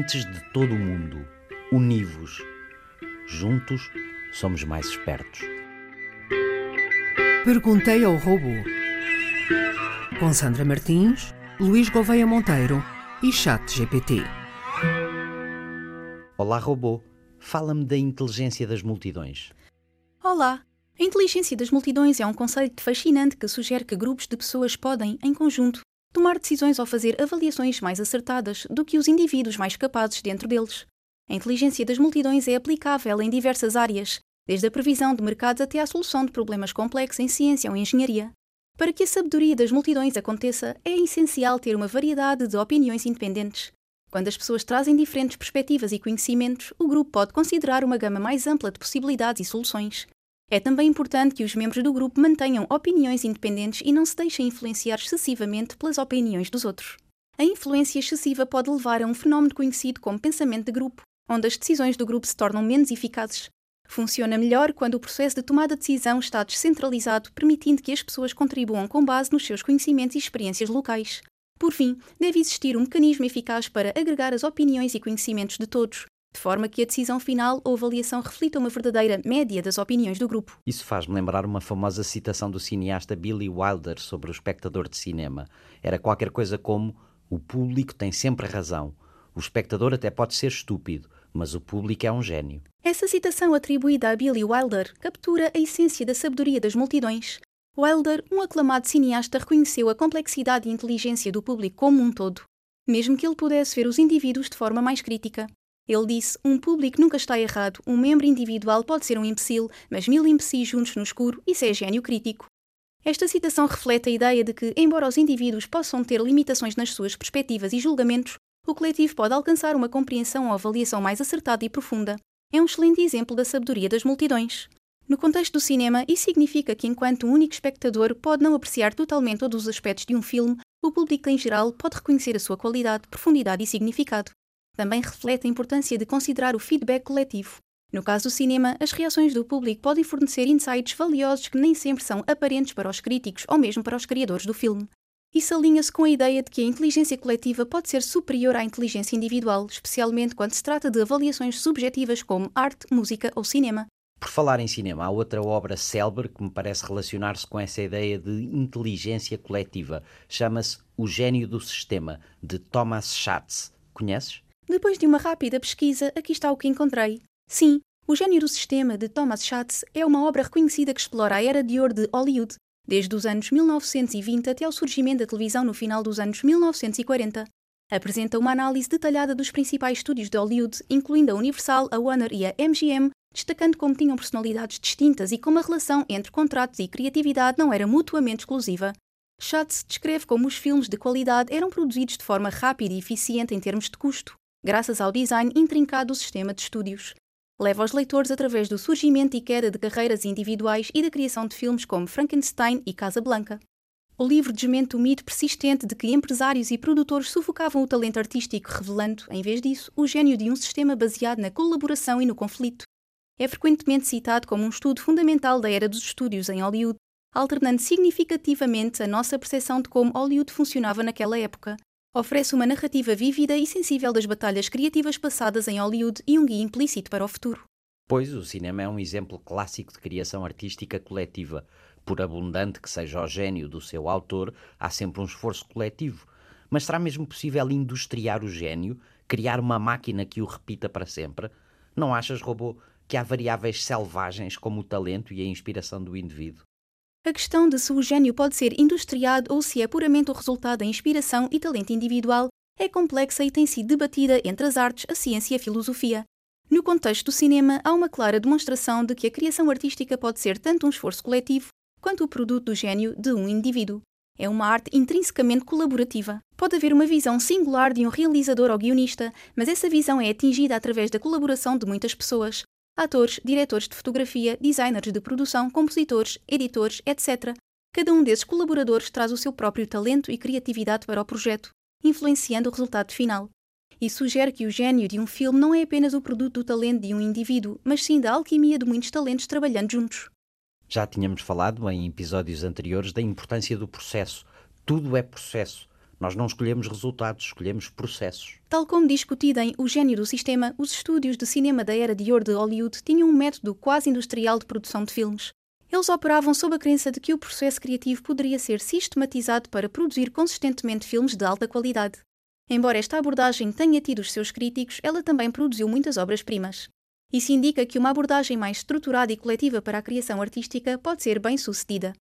Ouvintes de todo o mundo, univos. Juntos somos mais espertos. Perguntei ao robô. Com Sandra Martins, Luís Gouveia Monteiro e Chat GPT. Olá, robô. Fala-me da inteligência das multidões. Olá! A inteligência das multidões é um conceito fascinante que sugere que grupos de pessoas podem, em conjunto, tomar decisões ou fazer avaliações mais acertadas do que os indivíduos mais capazes dentro deles. A inteligência das multidões é aplicável em diversas áreas, desde a previsão de mercados até à solução de problemas complexos em ciência ou engenharia. Para que a sabedoria das multidões aconteça, é essencial ter uma variedade de opiniões independentes. Quando as pessoas trazem diferentes perspectivas e conhecimentos, o grupo pode considerar uma gama mais ampla de possibilidades e soluções. É também importante que os membros do grupo mantenham opiniões independentes e não se deixem influenciar excessivamente pelas opiniões dos outros. A influência excessiva pode levar a um fenómeno conhecido como pensamento de grupo, onde as decisões do grupo se tornam menos eficazes. Funciona melhor quando o processo de tomada de decisão está descentralizado, permitindo que as pessoas contribuam com base nos seus conhecimentos e experiências locais. Por fim, deve existir um mecanismo eficaz para agregar as opiniões e conhecimentos de todos, de forma que a decisão final ou avaliação reflita uma verdadeira média das opiniões do grupo. Isso faz-me lembrar uma famosa citação do cineasta Billy Wilder sobre o espectador de cinema. Era qualquer coisa como: o público tem sempre razão. O espectador até pode ser estúpido, mas o público é um gênio. Essa citação atribuída a Billy Wilder captura a essência da sabedoria das multidões. Wilder, um aclamado cineasta, reconheceu a complexidade e inteligência do público como um todo, mesmo que ele pudesse ver os indivíduos de forma mais crítica. Ele disse: Um público nunca está errado, um membro individual pode ser um imbecil, mas mil imbecis juntos no escuro, isso é gênio crítico. Esta citação reflete a ideia de que, embora os indivíduos possam ter limitações nas suas perspectivas e julgamentos, o coletivo pode alcançar uma compreensão ou avaliação mais acertada e profunda. É um excelente exemplo da sabedoria das multidões. No contexto do cinema, isso significa que, enquanto um único espectador pode não apreciar totalmente todos os aspectos de um filme, o público em geral pode reconhecer a sua qualidade, profundidade e significado também reflete a importância de considerar o feedback coletivo. No caso do cinema, as reações do público podem fornecer insights valiosos que nem sempre são aparentes para os críticos ou mesmo para os criadores do filme. Isso alinha-se com a ideia de que a inteligência coletiva pode ser superior à inteligência individual, especialmente quando se trata de avaliações subjetivas como arte, música ou cinema. Por falar em cinema, há outra obra célebre que me parece relacionar-se com essa ideia de inteligência coletiva. Chama-se O Gênio do Sistema, de Thomas Schatz. Conheces? Depois de uma rápida pesquisa, aqui está o que encontrei. Sim, O Gênio do Sistema de Thomas Schatz é uma obra reconhecida que explora a era de ouro de Hollywood, desde os anos 1920 até ao surgimento da televisão no final dos anos 1940. Apresenta uma análise detalhada dos principais estúdios de Hollywood, incluindo a Universal, a Warner e a MGM, destacando como tinham personalidades distintas e como a relação entre contratos e criatividade não era mutuamente exclusiva. Schatz descreve como os filmes de qualidade eram produzidos de forma rápida e eficiente em termos de custo, graças ao design intrincado do sistema de estúdios. Leva os leitores através do surgimento e queda de carreiras individuais e da criação de filmes como Frankenstein e Casablanca. O livro desmente o mito persistente de que empresários e produtores sufocavam o talento artístico, revelando, em vez disso, o gênio de um sistema baseado na colaboração e no conflito. É frequentemente citado como um estudo fundamental da era dos estúdios em Hollywood, alternando significativamente a nossa percepção de como Hollywood funcionava naquela época, Oferece uma narrativa vívida e sensível das batalhas criativas passadas em Hollywood e um guia implícito para o futuro. Pois o cinema é um exemplo clássico de criação artística coletiva. Por abundante que seja o gênio do seu autor, há sempre um esforço coletivo. Mas será mesmo possível industriar o gênio, criar uma máquina que o repita para sempre? Não achas, robô, que há variáveis selvagens como o talento e a inspiração do indivíduo? A questão de se o gênio pode ser industriado ou se é puramente o resultado da inspiração e talento individual é complexa e tem sido debatida entre as artes, a ciência e a filosofia. No contexto do cinema, há uma clara demonstração de que a criação artística pode ser tanto um esforço coletivo quanto o produto do gênio de um indivíduo. É uma arte intrinsecamente colaborativa. Pode haver uma visão singular de um realizador ou guionista, mas essa visão é atingida através da colaboração de muitas pessoas, atores, diretores de fotografia, designers de produção, compositores, editores, etc. Cada um desses colaboradores traz o seu próprio talento e criatividade para o projeto, influenciando o resultado final. E sugere que o gênio de um filme não é apenas o produto do talento de um indivíduo, mas sim da alquimia de muitos talentos trabalhando juntos. Já tínhamos falado em episódios anteriores da importância do processo. Tudo é processo. Nós não escolhemos resultados, escolhemos processos. Tal como discutido em O Gênio do Sistema, os estúdios de cinema da era de ouro de Hollywood tinham um método quase industrial de produção de filmes. Eles operavam sob a crença de que o processo criativo poderia ser sistematizado para produzir consistentemente filmes de alta qualidade. Embora esta abordagem tenha tido os seus críticos, ela também produziu muitas obras-primas. Isso indica que uma abordagem mais estruturada e coletiva para a criação artística pode ser bem sucedida.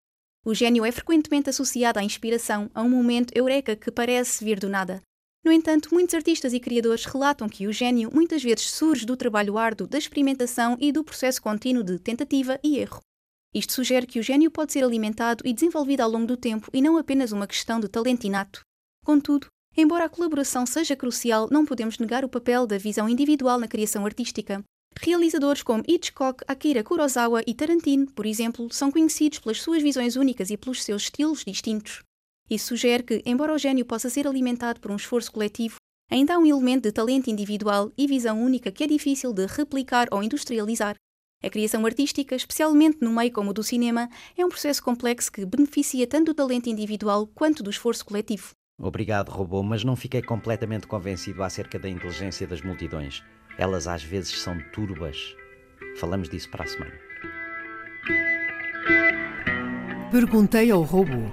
O gênio é frequentemente associado à inspiração, a um momento eureka que parece vir do nada. No entanto, muitos artistas e criadores relatam que o gênio muitas vezes surge do trabalho árduo, da experimentação e do processo contínuo de tentativa e erro. Isto sugere que o gênio pode ser alimentado e desenvolvido ao longo do tempo e não apenas uma questão de talento inato. Contudo, embora a colaboração seja crucial, não podemos negar o papel da visão individual na criação artística. Realizadores como Hitchcock, Akira Kurosawa e Tarantino, por exemplo, são conhecidos pelas suas visões únicas e pelos seus estilos distintos. Isso sugere que, embora o gênio possa ser alimentado por um esforço coletivo, ainda há um elemento de talento individual e visão única que é difícil de replicar ou industrializar. A criação artística, especialmente no meio como o do cinema, é um processo complexo que beneficia tanto do talento individual quanto do esforço coletivo. Obrigado, robô, mas não fiquei completamente convencido acerca da inteligência das multidões. Elas às vezes são turbas. Falamos disso para a semana. Perguntei ao robô.